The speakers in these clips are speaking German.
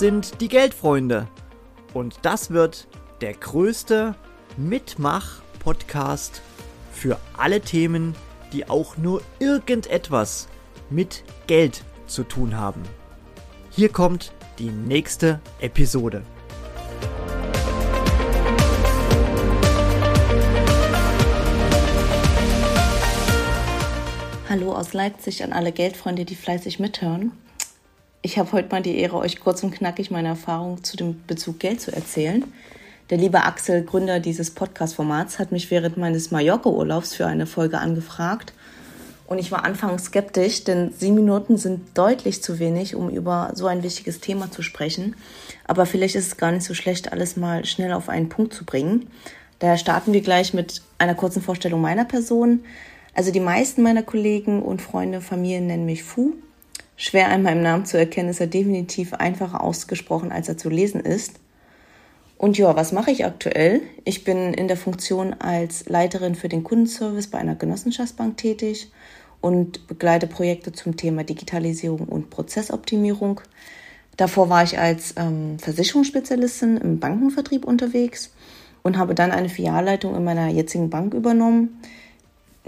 sind die Geldfreunde. Und das wird der größte Mitmach-Podcast für alle Themen, die auch nur irgendetwas mit Geld zu tun haben. Hier kommt die nächste Episode. Hallo aus Leipzig an alle Geldfreunde, die fleißig mithören. Ich habe heute mal die Ehre, euch kurz und knackig meine Erfahrung zu dem Bezug Geld zu erzählen. Der liebe Axel, Gründer dieses Podcast-Formats, hat mich während meines Mallorca-Urlaubs für eine Folge angefragt. Und ich war anfangs skeptisch, denn sieben Minuten sind deutlich zu wenig, um über so ein wichtiges Thema zu sprechen. Aber vielleicht ist es gar nicht so schlecht, alles mal schnell auf einen Punkt zu bringen. Daher starten wir gleich mit einer kurzen Vorstellung meiner Person, also die meisten meiner Kollegen und Freunde, Familien nennen mich Fu. Schwer an meinem Namen zu erkennen, ist er definitiv einfacher ausgesprochen, als er zu lesen ist. Und ja, was mache ich aktuell? Ich bin in der Funktion als Leiterin für den Kundenservice bei einer Genossenschaftsbank tätig und begleite Projekte zum Thema Digitalisierung und Prozessoptimierung. Davor war ich als ähm, Versicherungsspezialistin im Bankenvertrieb unterwegs und habe dann eine Filialleitung in meiner jetzigen Bank übernommen.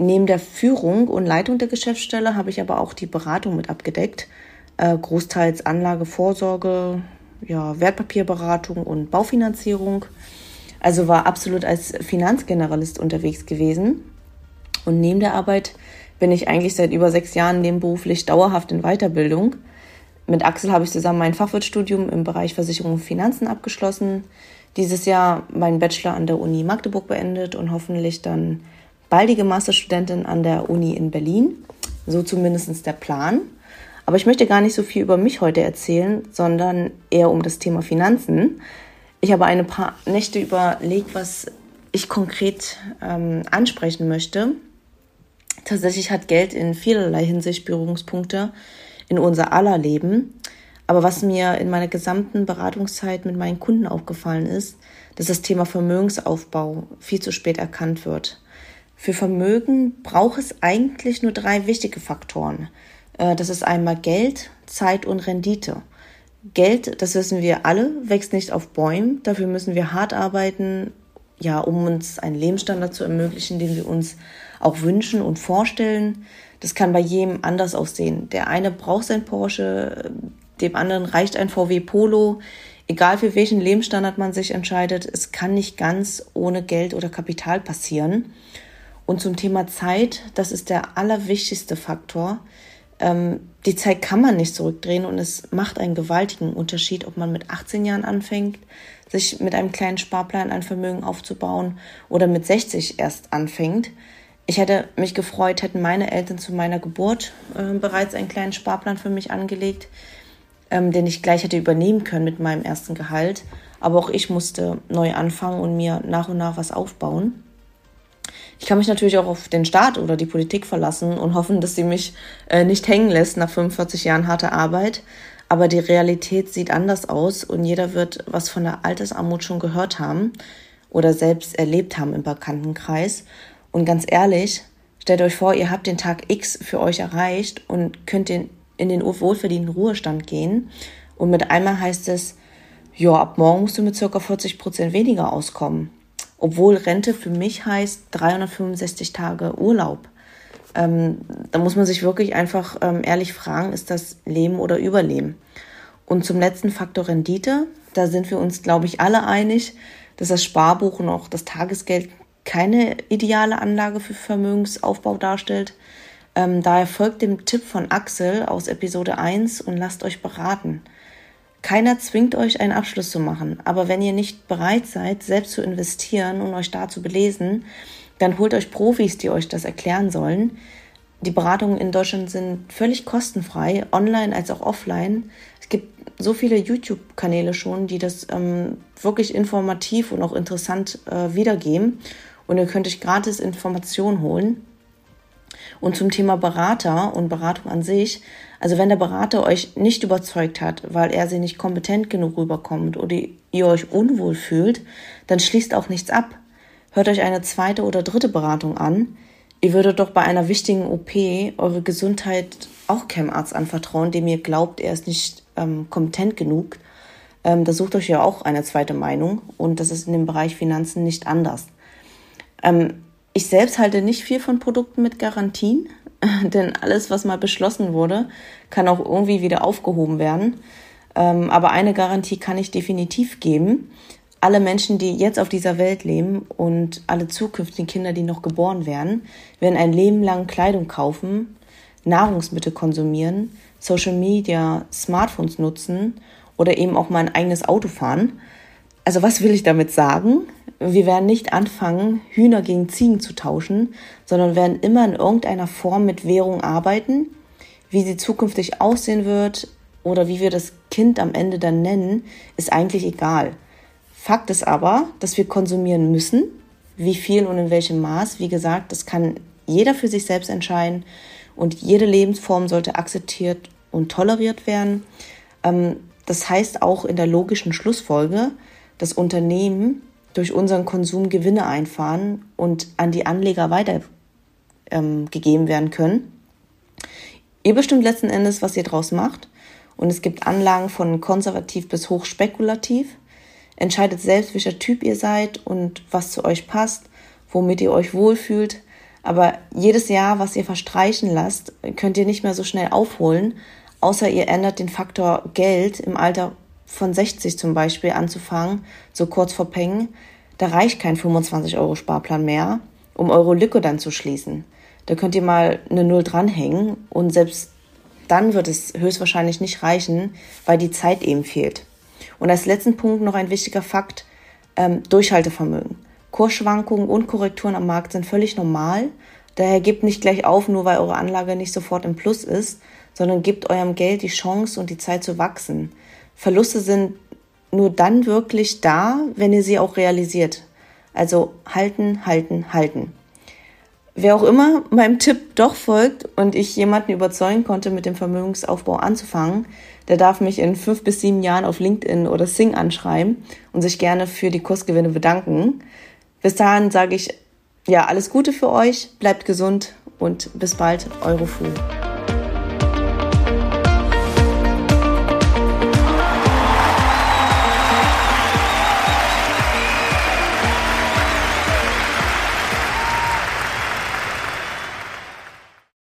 Neben der Führung und Leitung der Geschäftsstelle habe ich aber auch die Beratung mit abgedeckt. Äh, großteils Anlage, Vorsorge, ja, Wertpapierberatung und Baufinanzierung. Also war absolut als Finanzgeneralist unterwegs gewesen. Und neben der Arbeit bin ich eigentlich seit über sechs Jahren nebenberuflich dauerhaft in Weiterbildung. Mit Axel habe ich zusammen mein Fachwirtstudium im Bereich Versicherung und Finanzen abgeschlossen. Dieses Jahr meinen Bachelor an der Uni Magdeburg beendet und hoffentlich dann baldige Masterstudentin an der Uni in Berlin. So zumindest der Plan. Aber ich möchte gar nicht so viel über mich heute erzählen, sondern eher um das Thema Finanzen. Ich habe eine paar Nächte überlegt, was ich konkret ähm, ansprechen möchte. Tatsächlich hat Geld in vielerlei Hinsicht Berührungspunkte in unser aller Leben. Aber was mir in meiner gesamten Beratungszeit mit meinen Kunden aufgefallen ist, dass das Thema Vermögensaufbau viel zu spät erkannt wird. Für Vermögen braucht es eigentlich nur drei wichtige Faktoren. Äh, das ist einmal Geld, Zeit und Rendite. Geld, das wissen wir alle, wächst nicht auf Bäumen. Dafür müssen wir hart arbeiten, ja, um uns einen Lebensstandard zu ermöglichen, den wir uns auch wünschen und vorstellen. Das kann bei jedem anders aussehen. Der eine braucht sein Porsche, dem anderen reicht ein VW Polo. Egal für welchen Lebensstandard man sich entscheidet, es kann nicht ganz ohne Geld oder Kapital passieren. Und zum Thema Zeit, das ist der allerwichtigste Faktor. Ähm, die Zeit kann man nicht zurückdrehen und es macht einen gewaltigen Unterschied, ob man mit 18 Jahren anfängt, sich mit einem kleinen Sparplan ein Vermögen aufzubauen oder mit 60 erst anfängt. Ich hätte mich gefreut, hätten meine Eltern zu meiner Geburt äh, bereits einen kleinen Sparplan für mich angelegt, ähm, den ich gleich hätte übernehmen können mit meinem ersten Gehalt. Aber auch ich musste neu anfangen und mir nach und nach was aufbauen. Ich kann mich natürlich auch auf den Staat oder die Politik verlassen und hoffen, dass sie mich äh, nicht hängen lässt nach 45 Jahren harter Arbeit. Aber die Realität sieht anders aus und jeder wird was von der Altersarmut schon gehört haben oder selbst erlebt haben im Bekanntenkreis. Und ganz ehrlich, stellt euch vor, ihr habt den Tag X für euch erreicht und könnt in, in den wohlverdienten Ruhestand gehen. Und mit einmal heißt es, ja, ab morgen musst du mit circa 40 Prozent weniger auskommen obwohl Rente für mich heißt 365 Tage Urlaub. Ähm, da muss man sich wirklich einfach ähm, ehrlich fragen, ist das Leben oder Überleben? Und zum letzten Faktor Rendite, da sind wir uns, glaube ich, alle einig, dass das Sparbuch und auch das Tagesgeld keine ideale Anlage für Vermögensaufbau darstellt. Ähm, daher folgt dem Tipp von Axel aus Episode 1 und lasst euch beraten. Keiner zwingt euch, einen Abschluss zu machen. Aber wenn ihr nicht bereit seid, selbst zu investieren und euch da zu belesen, dann holt euch Profis, die euch das erklären sollen. Die Beratungen in Deutschland sind völlig kostenfrei, online als auch offline. Es gibt so viele YouTube-Kanäle schon, die das ähm, wirklich informativ und auch interessant äh, wiedergeben. Und ihr könnt euch gratis Informationen holen. Und zum Thema Berater und Beratung an sich, also wenn der Berater euch nicht überzeugt hat, weil er sie nicht kompetent genug rüberkommt oder ihr euch unwohl fühlt, dann schließt auch nichts ab. Hört euch eine zweite oder dritte Beratung an. Ihr würdet doch bei einer wichtigen OP eure Gesundheit auch keinem Arzt anvertrauen, dem ihr glaubt, er ist nicht ähm, kompetent genug. Ähm, da sucht euch ja auch eine zweite Meinung und das ist in dem Bereich Finanzen nicht anders. Ähm, ich selbst halte nicht viel von Produkten mit Garantien, denn alles, was mal beschlossen wurde, kann auch irgendwie wieder aufgehoben werden. Ähm, aber eine Garantie kann ich definitiv geben. Alle Menschen, die jetzt auf dieser Welt leben und alle zukünftigen Kinder, die noch geboren werden, werden ein Leben lang Kleidung kaufen, Nahrungsmittel konsumieren, Social Media, Smartphones nutzen oder eben auch mal ein eigenes Auto fahren. Also was will ich damit sagen? Wir werden nicht anfangen, Hühner gegen Ziegen zu tauschen, sondern werden immer in irgendeiner Form mit Währung arbeiten. Wie sie zukünftig aussehen wird oder wie wir das Kind am Ende dann nennen, ist eigentlich egal. Fakt ist aber, dass wir konsumieren müssen. Wie viel und in welchem Maß, wie gesagt, das kann jeder für sich selbst entscheiden und jede Lebensform sollte akzeptiert und toleriert werden. Ähm, das heißt auch in der logischen Schlussfolge, dass Unternehmen durch unseren Konsum Gewinne einfahren und an die Anleger weitergegeben ähm, werden können. Ihr bestimmt letzten Endes, was ihr draus macht. Und es gibt Anlagen von konservativ bis hochspekulativ. Entscheidet selbst, welcher Typ ihr seid und was zu euch passt, womit ihr euch wohlfühlt. Aber jedes Jahr, was ihr verstreichen lasst, könnt ihr nicht mehr so schnell aufholen, außer ihr ändert den Faktor Geld im Alter von 60 zum Beispiel anzufangen, so kurz vor Peng. Da reicht kein 25 Euro Sparplan mehr, um eure Lücke dann zu schließen. Da könnt ihr mal eine Null dranhängen und selbst dann wird es höchstwahrscheinlich nicht reichen, weil die Zeit eben fehlt. Und als letzten Punkt noch ein wichtiger Fakt, ähm, Durchhaltevermögen. Kursschwankungen und Korrekturen am Markt sind völlig normal. Daher gebt nicht gleich auf, nur weil eure Anlage nicht sofort im Plus ist, sondern gebt eurem Geld die Chance und die Zeit zu wachsen. Verluste sind nur dann wirklich da, wenn ihr sie auch realisiert. Also halten, halten, halten. Wer auch immer meinem Tipp doch folgt und ich jemanden überzeugen konnte, mit dem Vermögensaufbau anzufangen, der darf mich in fünf bis sieben Jahren auf LinkedIn oder Sing anschreiben und sich gerne für die Kursgewinne bedanken. Bis dahin sage ich, ja, alles Gute für euch, bleibt gesund und bis bald, eure Fu.